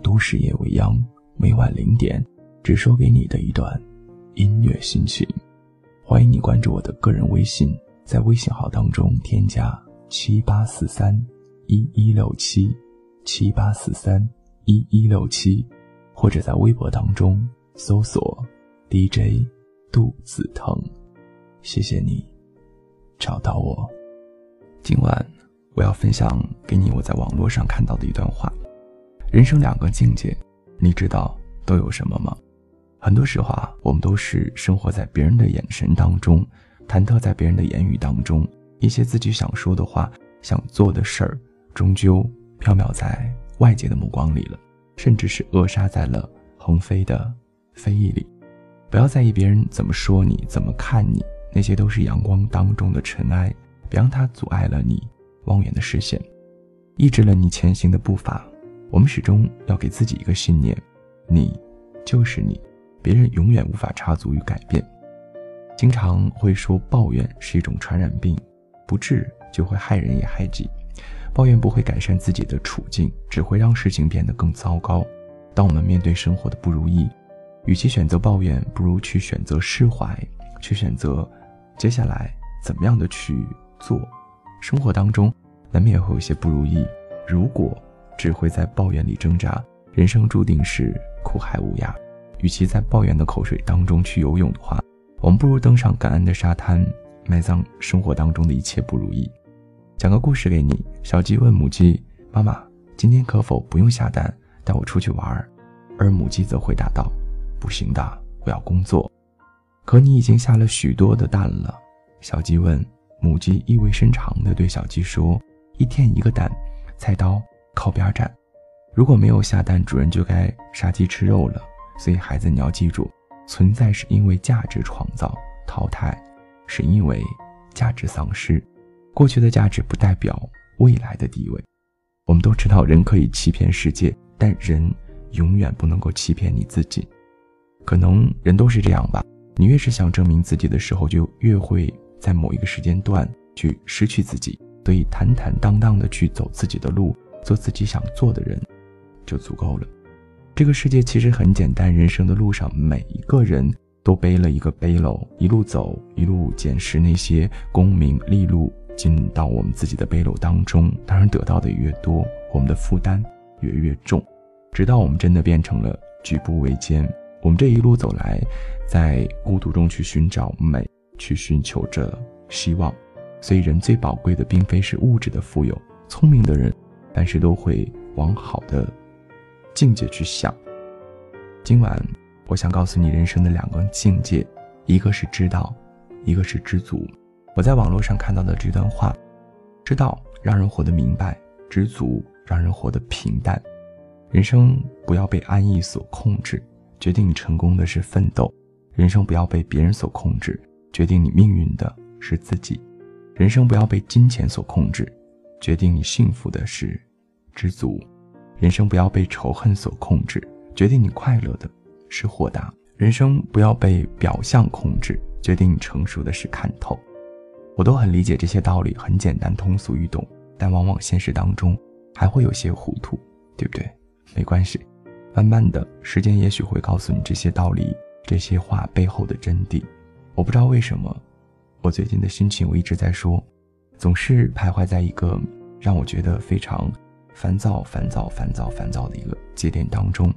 都市夜未央，每晚零点，只说给你的一段音乐心情。欢迎你关注我的个人微信，在微信号当中添加七八四三一一六七七八四三一一六七，或者在微博当中搜索 DJ 杜子腾。谢谢你找到我。今晚。我要分享给你我在网络上看到的一段话：人生两个境界，你知道都有什么吗？很多时候啊，我们都是生活在别人的眼神当中，忐忑在别人的言语当中，一些自己想说的话、想做的事儿，终究飘渺在外界的目光里了，甚至是扼杀在了横飞的非议里。不要在意别人怎么说你、怎么看你，那些都是阳光当中的尘埃，别让它阻碍了你。望远的视线，抑制了你前行的步伐。我们始终要给自己一个信念：你就是你，别人永远无法插足与改变。经常会说抱怨是一种传染病，不治就会害人也害己。抱怨不会改善自己的处境，只会让事情变得更糟糕。当我们面对生活的不如意，与其选择抱怨，不如去选择释怀，去选择接下来怎么样的去做。生活当中难免会有些不如意，如果只会在抱怨里挣扎，人生注定是苦海无涯。与其在抱怨的口水当中去游泳的话，我们不如登上感恩的沙滩，埋葬生活当中的一切不如意。讲个故事给你：小鸡问母鸡：“妈妈，今天可否不用下蛋，带我出去玩？”而母鸡则回答道：“不行的，我要工作。”可你已经下了许多的蛋了。小鸡问。母鸡意味深长地对小鸡说：“一天一个蛋，菜刀靠边站。如果没有下蛋，主人就该杀鸡吃肉了。所以，孩子，你要记住，存在是因为价值创造，淘汰是因为价值丧失。过去的价值不代表未来的地位。我们都知道，人可以欺骗世界，但人永远不能够欺骗你自己。可能人都是这样吧。你越是想证明自己的时候，就越会。”在某一个时间段去失去自己，所以坦坦荡荡的去走自己的路，做自己想做的人，就足够了。这个世界其实很简单，人生的路上，每一个人都背了一个背篓，一路走，一路捡拾那些功名利禄，进到我们自己的背篓当中。当然，得到的越多，我们的负担也越重，直到我们真的变成了举步维艰。我们这一路走来，在孤独中去寻找美。去寻求着希望，所以人最宝贵的并非是物质的富有。聪明的人，但是都会往好的境界去想。今晚，我想告诉你人生的两个境界，一个是知道，一个是知足。我在网络上看到的这段话：知道让人活得明白，知足让人活得平淡。人生不要被安逸所控制，决定你成功的是奋斗；人生不要被别人所控制。决定你命运的是自己，人生不要被金钱所控制，决定你幸福的是知足；人生不要被仇恨所控制，决定你快乐的是豁达；人生不要被表象控制，决定你成熟的是看透。我都很理解这些道理，很简单通俗易懂，但往往现实当中还会有些糊涂，对不对？没关系，慢慢的时间也许会告诉你这些道理、这些话背后的真谛。我不知道为什么，我最近的心情我一直在说，总是徘徊在一个让我觉得非常烦躁、烦躁、烦躁、烦躁的一个节点当中。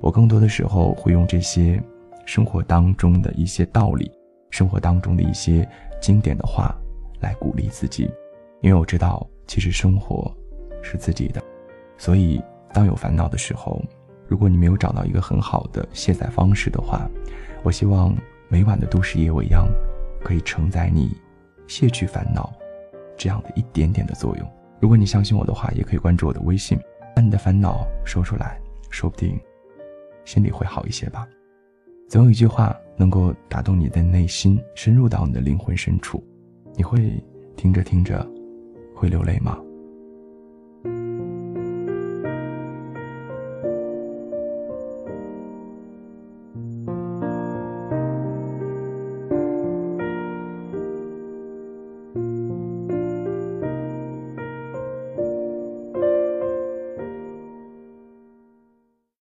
我更多的时候会用这些生活当中的一些道理、生活当中的一些经典的话来鼓励自己，因为我知道其实生活是自己的。所以当有烦恼的时候，如果你没有找到一个很好的卸载方式的话，我希望。每晚的都市夜未央，可以承载你卸去烦恼这样的一点点的作用。如果你相信我的话，也可以关注我的微信，把你的烦恼说出来，说不定心里会好一些吧。总有一句话能够打动你的内心，深入到你的灵魂深处，你会听着听着会流泪吗？